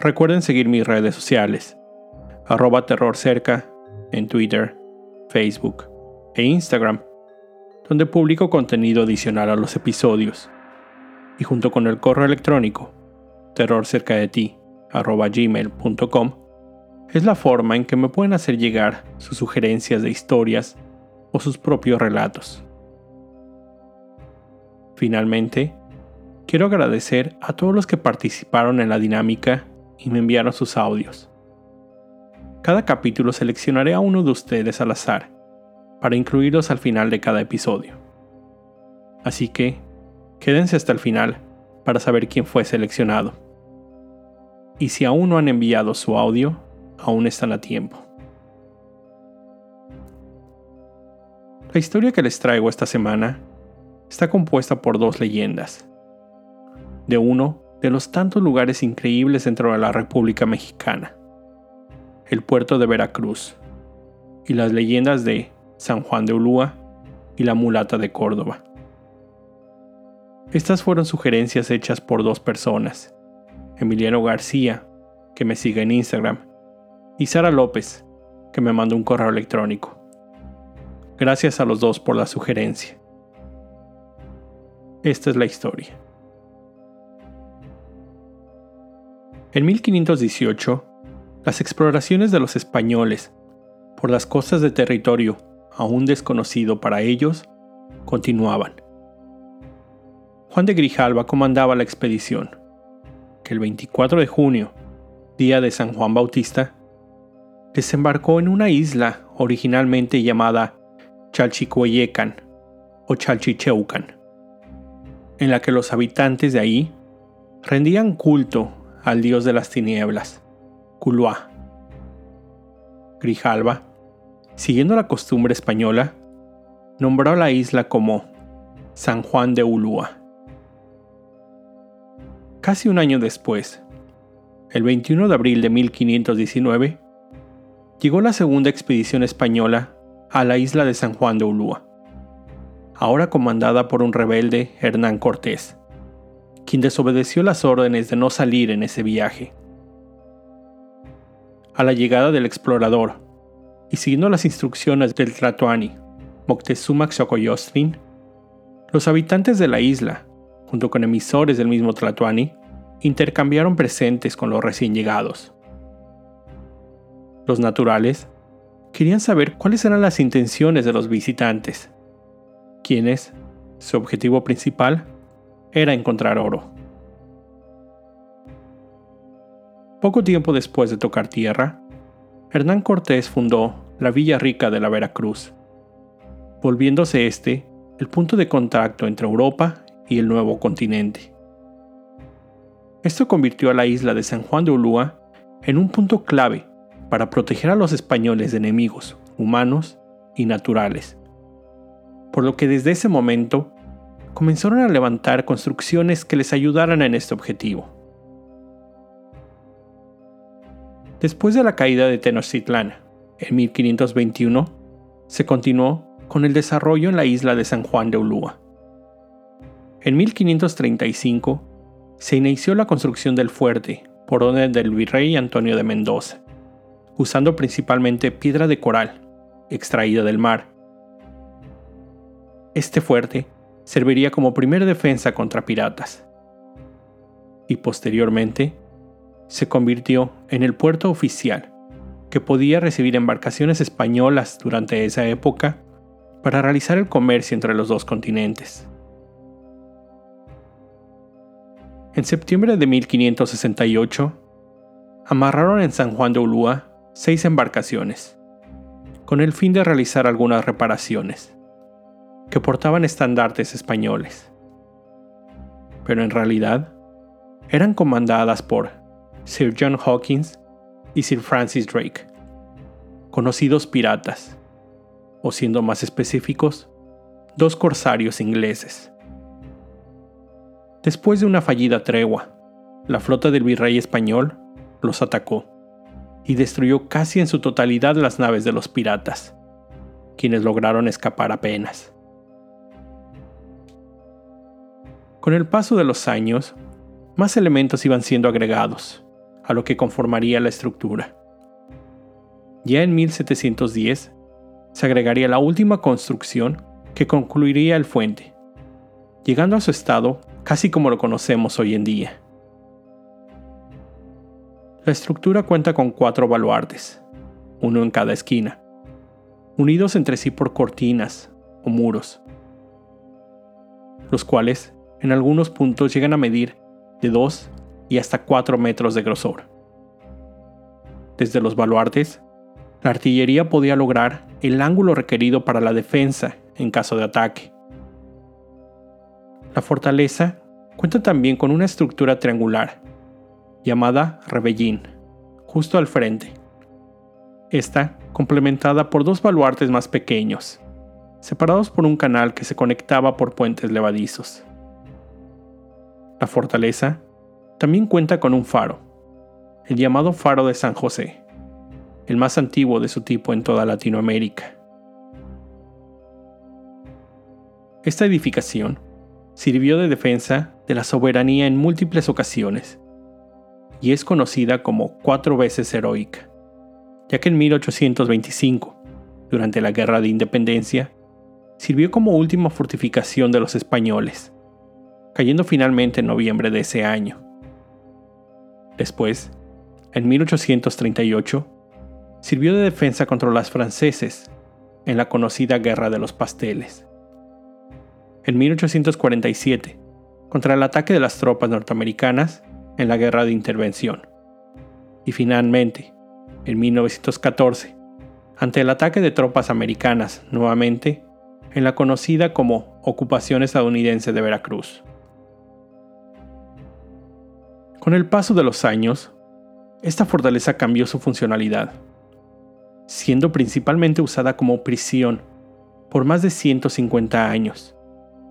Recuerden seguir mis redes sociales, arroba terrorcerca en Twitter, Facebook e Instagram, donde publico contenido adicional a los episodios, y junto con el correo electrónico terrorcercadeti@gmail.com es la forma en que me pueden hacer llegar sus sugerencias de historias o sus propios relatos. Finalmente, quiero agradecer a todos los que participaron en la dinámica y me enviaron sus audios. Cada capítulo seleccionaré a uno de ustedes al azar, para incluirlos al final de cada episodio. Así que, quédense hasta el final para saber quién fue seleccionado. Y si aún no han enviado su audio, aún están a tiempo. La historia que les traigo esta semana está compuesta por dos leyendas. De uno de los tantos lugares increíbles dentro de la República Mexicana, el puerto de Veracruz, y las leyendas de San Juan de Ulúa y la mulata de Córdoba. Estas fueron sugerencias hechas por dos personas, Emiliano García, que me sigue en Instagram, y Sara López, que me mandó un correo electrónico. Gracias a los dos por la sugerencia. Esta es la historia. En 1518, las exploraciones de los españoles por las costas de territorio aún desconocido para ellos continuaban. Juan de Grijalva comandaba la expedición, que el 24 de junio, día de San Juan Bautista, desembarcó en una isla originalmente llamada Chalchicoyecan o Chalchicheucan, en la que los habitantes de ahí rendían culto al dios de las tinieblas, Culuá. Grijalva, siguiendo la costumbre española, nombró la isla como San Juan de Ulúa. Casi un año después, el 21 de abril de 1519, llegó la segunda expedición española a la isla de San Juan de Ulúa, ahora comandada por un rebelde Hernán Cortés quien desobedeció las órdenes de no salir en ese viaje. A la llegada del explorador, y siguiendo las instrucciones del Tlatoani, Moctezuma Xocoyotzin, los habitantes de la isla, junto con emisores del mismo Tlatoani, intercambiaron presentes con los recién llegados. Los naturales querían saber cuáles eran las intenciones de los visitantes, quienes, su objetivo principal, era encontrar oro. Poco tiempo después de tocar tierra, Hernán Cortés fundó la Villa Rica de la Veracruz, volviéndose este el punto de contacto entre Europa y el nuevo continente. Esto convirtió a la isla de San Juan de Ulúa en un punto clave para proteger a los españoles de enemigos humanos y naturales, por lo que desde ese momento comenzaron a levantar construcciones que les ayudaran en este objetivo. Después de la caída de Tenochtitlán, en 1521, se continuó con el desarrollo en la isla de San Juan de Ulúa. En 1535 se inició la construcción del fuerte por orden del virrey Antonio de Mendoza, usando principalmente piedra de coral, extraída del mar. Este fuerte serviría como primera defensa contra piratas. Y posteriormente, se convirtió en el puerto oficial que podía recibir embarcaciones españolas durante esa época para realizar el comercio entre los dos continentes. En septiembre de 1568, amarraron en San Juan de Ulúa seis embarcaciones, con el fin de realizar algunas reparaciones que portaban estandartes españoles. Pero en realidad eran comandadas por Sir John Hawkins y Sir Francis Drake, conocidos piratas, o siendo más específicos, dos corsarios ingleses. Después de una fallida tregua, la flota del virrey español los atacó y destruyó casi en su totalidad las naves de los piratas, quienes lograron escapar apenas. Con el paso de los años, más elementos iban siendo agregados, a lo que conformaría la estructura. Ya en 1710 se agregaría la última construcción que concluiría el fuente, llegando a su estado casi como lo conocemos hoy en día. La estructura cuenta con cuatro baluartes, uno en cada esquina, unidos entre sí por cortinas o muros, los cuales en algunos puntos llegan a medir de 2 y hasta 4 metros de grosor. Desde los baluartes, la artillería podía lograr el ángulo requerido para la defensa en caso de ataque. La fortaleza cuenta también con una estructura triangular llamada Rebellín, justo al frente. Esta complementada por dos baluartes más pequeños, separados por un canal que se conectaba por puentes levadizos. La fortaleza también cuenta con un faro, el llamado Faro de San José, el más antiguo de su tipo en toda Latinoamérica. Esta edificación sirvió de defensa de la soberanía en múltiples ocasiones y es conocida como cuatro veces heroica, ya que en 1825, durante la Guerra de Independencia, sirvió como última fortificación de los españoles, cayendo finalmente en noviembre de ese año. Después, en 1838, sirvió de defensa contra los franceses en la conocida Guerra de los Pasteles. En 1847, contra el ataque de las tropas norteamericanas en la Guerra de Intervención. Y finalmente, en 1914, ante el ataque de tropas americanas nuevamente en la conocida como Ocupación estadounidense de Veracruz. Con el paso de los años, esta fortaleza cambió su funcionalidad, siendo principalmente usada como prisión por más de 150 años,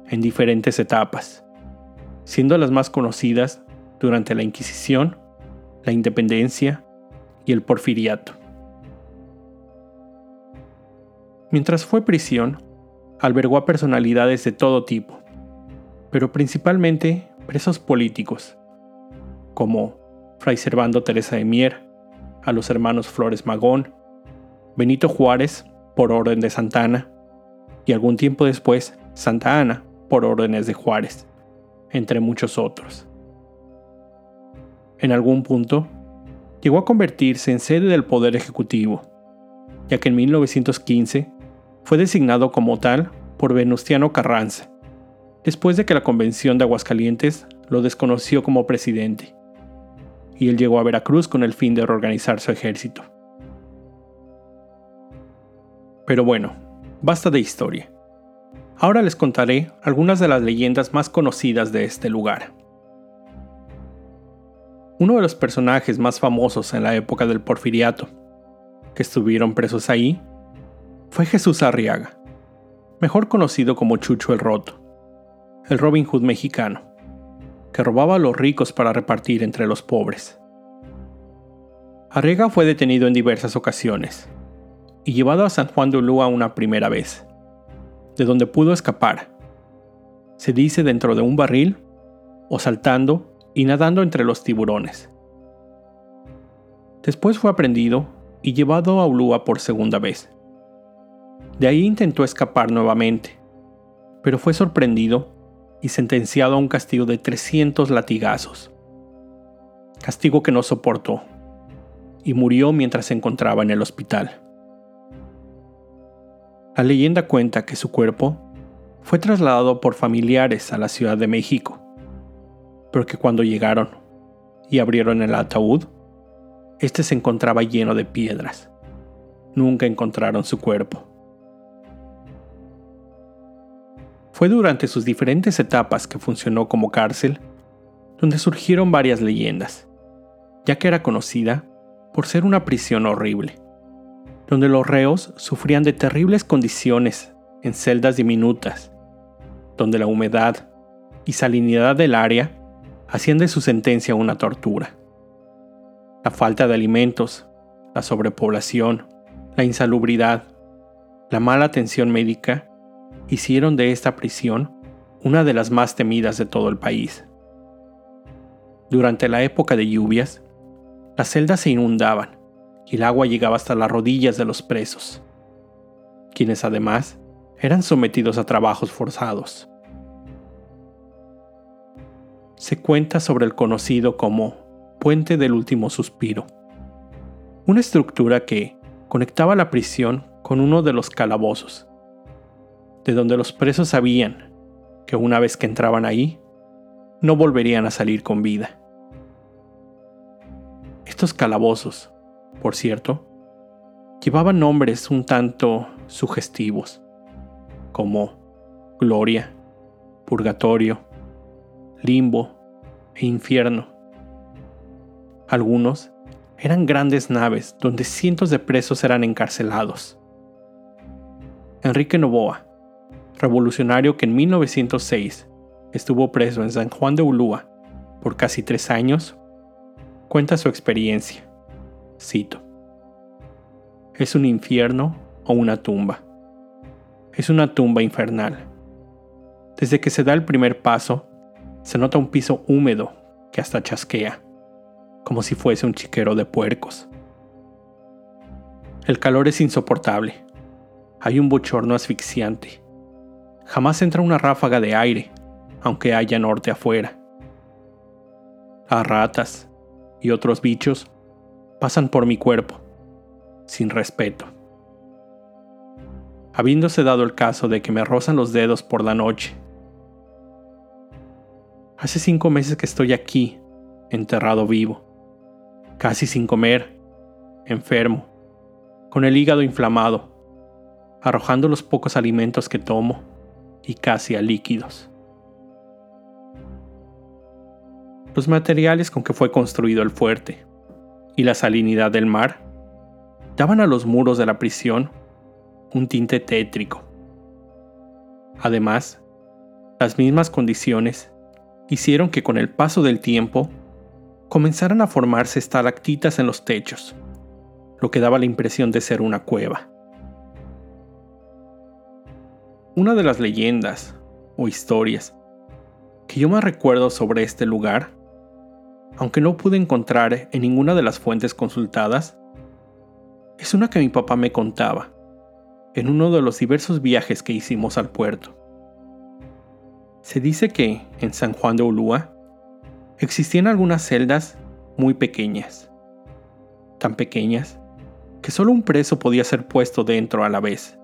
en diferentes etapas, siendo las más conocidas durante la Inquisición, la Independencia y el Porfiriato. Mientras fue prisión, albergó a personalidades de todo tipo, pero principalmente presos políticos, como Fray Servando Teresa de Mier, a los hermanos Flores Magón, Benito Juárez por orden de Santa Ana, y algún tiempo después Santa Ana por órdenes de Juárez, entre muchos otros. En algún punto, llegó a convertirse en sede del Poder Ejecutivo, ya que en 1915 fue designado como tal por Venustiano Carranza, después de que la Convención de Aguascalientes lo desconoció como presidente, y él llegó a Veracruz con el fin de reorganizar su ejército. Pero bueno, basta de historia. Ahora les contaré algunas de las leyendas más conocidas de este lugar. Uno de los personajes más famosos en la época del porfiriato, que estuvieron presos ahí, fue Jesús Arriaga, mejor conocido como Chucho el Roto, el Robin Hood mexicano, que robaba a los ricos para repartir entre los pobres. Arriaga fue detenido en diversas ocasiones y llevado a San Juan de Ulúa una primera vez, de donde pudo escapar. Se dice dentro de un barril o saltando y nadando entre los tiburones. Después fue aprendido y llevado a Ulúa por segunda vez. De ahí intentó escapar nuevamente, pero fue sorprendido y sentenciado a un castigo de 300 latigazos. Castigo que no soportó y murió mientras se encontraba en el hospital. La leyenda cuenta que su cuerpo fue trasladado por familiares a la Ciudad de México pero que cuando llegaron y abrieron el ataúd, este se encontraba lleno de piedras. Nunca encontraron su cuerpo. Fue durante sus diferentes etapas que funcionó como cárcel donde surgieron varias leyendas, ya que era conocida por ser una prisión horrible, donde los reos sufrían de terribles condiciones en celdas diminutas, donde la humedad y salinidad del área hacían de su sentencia una tortura. La falta de alimentos, la sobrepoblación, la insalubridad, la mala atención médica hicieron de esta prisión una de las más temidas de todo el país. Durante la época de lluvias, las celdas se inundaban y el agua llegaba hasta las rodillas de los presos, quienes además eran sometidos a trabajos forzados. Se cuenta sobre el conocido como Puente del Último Suspiro, una estructura que conectaba la prisión con uno de los calabozos, de donde los presos sabían que una vez que entraban ahí, no volverían a salir con vida. Estos calabozos, por cierto, llevaban nombres un tanto sugestivos, como Gloria, Purgatorio, Limbo e Infierno. Algunos eran grandes naves donde cientos de presos eran encarcelados. Enrique Novoa, revolucionario que en 1906 estuvo preso en San Juan de Ulúa por casi tres años, cuenta su experiencia. Cito. Es un infierno o una tumba. Es una tumba infernal. Desde que se da el primer paso, se nota un piso húmedo que hasta chasquea, como si fuese un chiquero de puercos. El calor es insoportable. Hay un bochorno asfixiante. Jamás entra una ráfaga de aire, aunque haya norte afuera. Las ratas y otros bichos pasan por mi cuerpo, sin respeto. Habiéndose dado el caso de que me rozan los dedos por la noche. Hace cinco meses que estoy aquí, enterrado vivo, casi sin comer, enfermo, con el hígado inflamado, arrojando los pocos alimentos que tomo y casi a líquidos. Los materiales con que fue construido el fuerte, y la salinidad del mar daban a los muros de la prisión un tinte tétrico. Además, las mismas condiciones hicieron que con el paso del tiempo comenzaran a formarse estalactitas en los techos, lo que daba la impresión de ser una cueva. Una de las leyendas o historias que yo más recuerdo sobre este lugar aunque no pude encontrar en ninguna de las fuentes consultadas, es una que mi papá me contaba en uno de los diversos viajes que hicimos al puerto. Se dice que en San Juan de Ulúa existían algunas celdas muy pequeñas, tan pequeñas que solo un preso podía ser puesto dentro a la vez,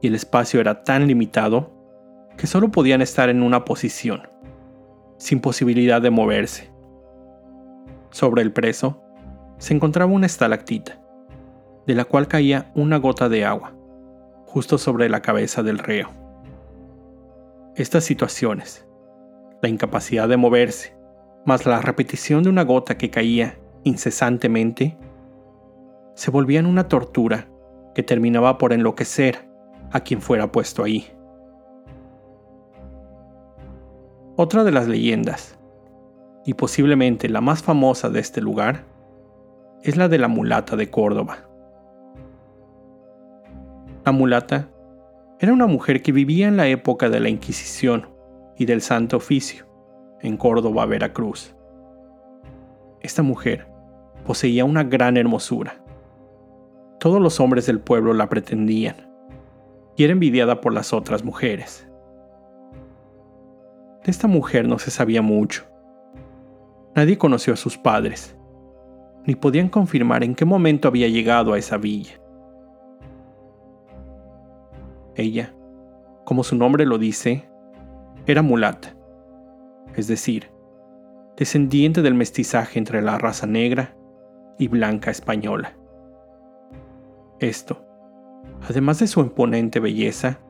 y el espacio era tan limitado que solo podían estar en una posición, sin posibilidad de moverse. Sobre el preso se encontraba una estalactita, de la cual caía una gota de agua, justo sobre la cabeza del reo. Estas situaciones, la incapacidad de moverse, más la repetición de una gota que caía incesantemente, se volvían una tortura que terminaba por enloquecer a quien fuera puesto ahí. Otra de las leyendas y posiblemente la más famosa de este lugar, es la de la mulata de Córdoba. La mulata era una mujer que vivía en la época de la Inquisición y del Santo Oficio, en Córdoba, Veracruz. Esta mujer poseía una gran hermosura. Todos los hombres del pueblo la pretendían y era envidiada por las otras mujeres. De esta mujer no se sabía mucho, Nadie conoció a sus padres, ni podían confirmar en qué momento había llegado a esa villa. Ella, como su nombre lo dice, era mulata, es decir, descendiente del mestizaje entre la raza negra y blanca española. Esto, además de su imponente belleza,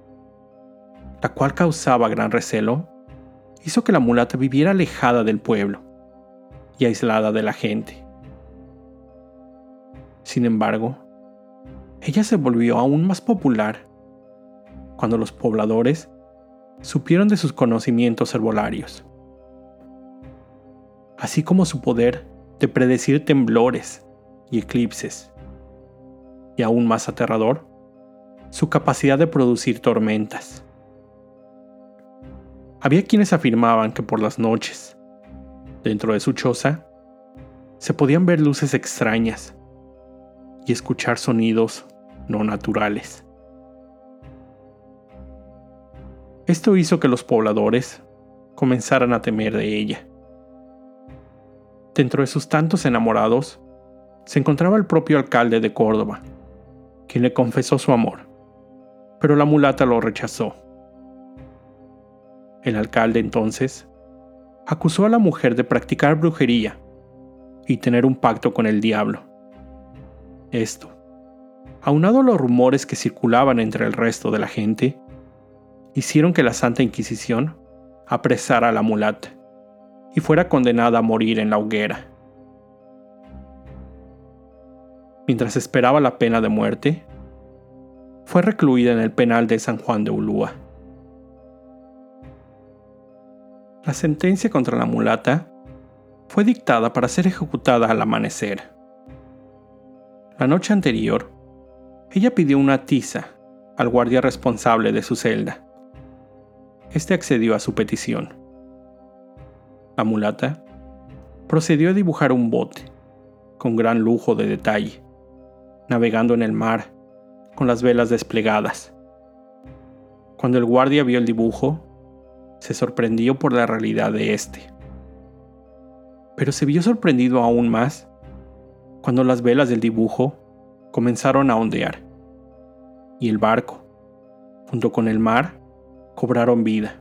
la cual causaba gran recelo, hizo que la mulata viviera alejada del pueblo y aislada de la gente. Sin embargo, ella se volvió aún más popular cuando los pobladores supieron de sus conocimientos herbolarios, así como su poder de predecir temblores y eclipses, y aún más aterrador, su capacidad de producir tormentas. Había quienes afirmaban que por las noches, dentro de su choza, se podían ver luces extrañas y escuchar sonidos no naturales. Esto hizo que los pobladores comenzaran a temer de ella. Dentro de sus tantos enamorados, se encontraba el propio alcalde de Córdoba, quien le confesó su amor, pero la mulata lo rechazó. El alcalde entonces acusó a la mujer de practicar brujería y tener un pacto con el diablo. Esto, aunado a los rumores que circulaban entre el resto de la gente, hicieron que la Santa Inquisición apresara a la mulata y fuera condenada a morir en la hoguera. Mientras esperaba la pena de muerte, fue recluida en el penal de San Juan de Ulúa. La sentencia contra la mulata fue dictada para ser ejecutada al amanecer. La noche anterior, ella pidió una tiza al guardia responsable de su celda. Este accedió a su petición. La mulata procedió a dibujar un bote, con gran lujo de detalle, navegando en el mar, con las velas desplegadas. Cuando el guardia vio el dibujo, se sorprendió por la realidad de este. Pero se vio sorprendido aún más cuando las velas del dibujo comenzaron a ondear y el barco, junto con el mar, cobraron vida,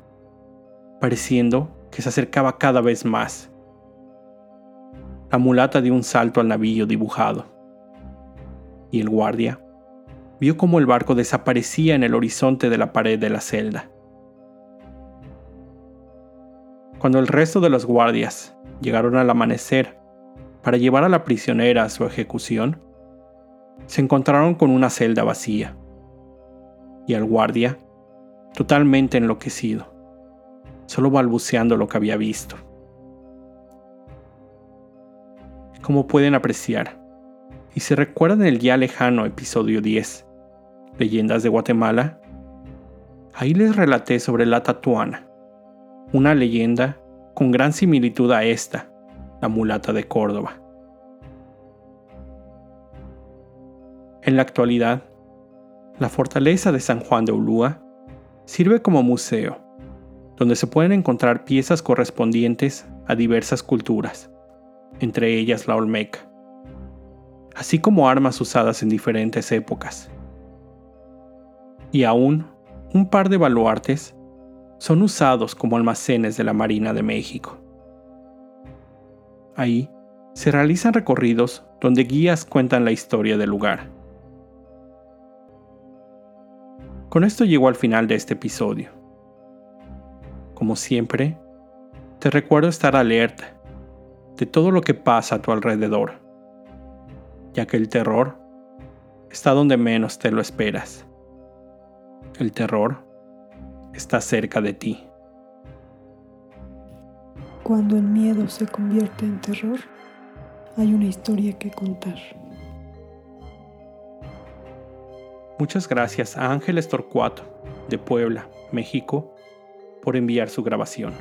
pareciendo que se acercaba cada vez más. La mulata dio un salto al navío dibujado, y el guardia vio cómo el barco desaparecía en el horizonte de la pared de la celda. Cuando el resto de los guardias llegaron al amanecer para llevar a la prisionera a su ejecución, se encontraron con una celda vacía y al guardia totalmente enloquecido, solo balbuceando lo que había visto. Como pueden apreciar, y se recuerdan el ya lejano episodio 10, Leyendas de Guatemala, ahí les relaté sobre la Tatuana, una leyenda con gran similitud a esta, la mulata de Córdoba. En la actualidad, la fortaleza de San Juan de Ulúa sirve como museo, donde se pueden encontrar piezas correspondientes a diversas culturas, entre ellas la Olmeca, así como armas usadas en diferentes épocas. Y aún un par de baluartes son usados como almacenes de la Marina de México. Ahí se realizan recorridos donde guías cuentan la historia del lugar. Con esto llego al final de este episodio. Como siempre, te recuerdo estar alerta de todo lo que pasa a tu alrededor, ya que el terror está donde menos te lo esperas. El terror está cerca de ti. Cuando el miedo se convierte en terror, hay una historia que contar. Muchas gracias a Ángeles Torcuato, de Puebla, México, por enviar su grabación.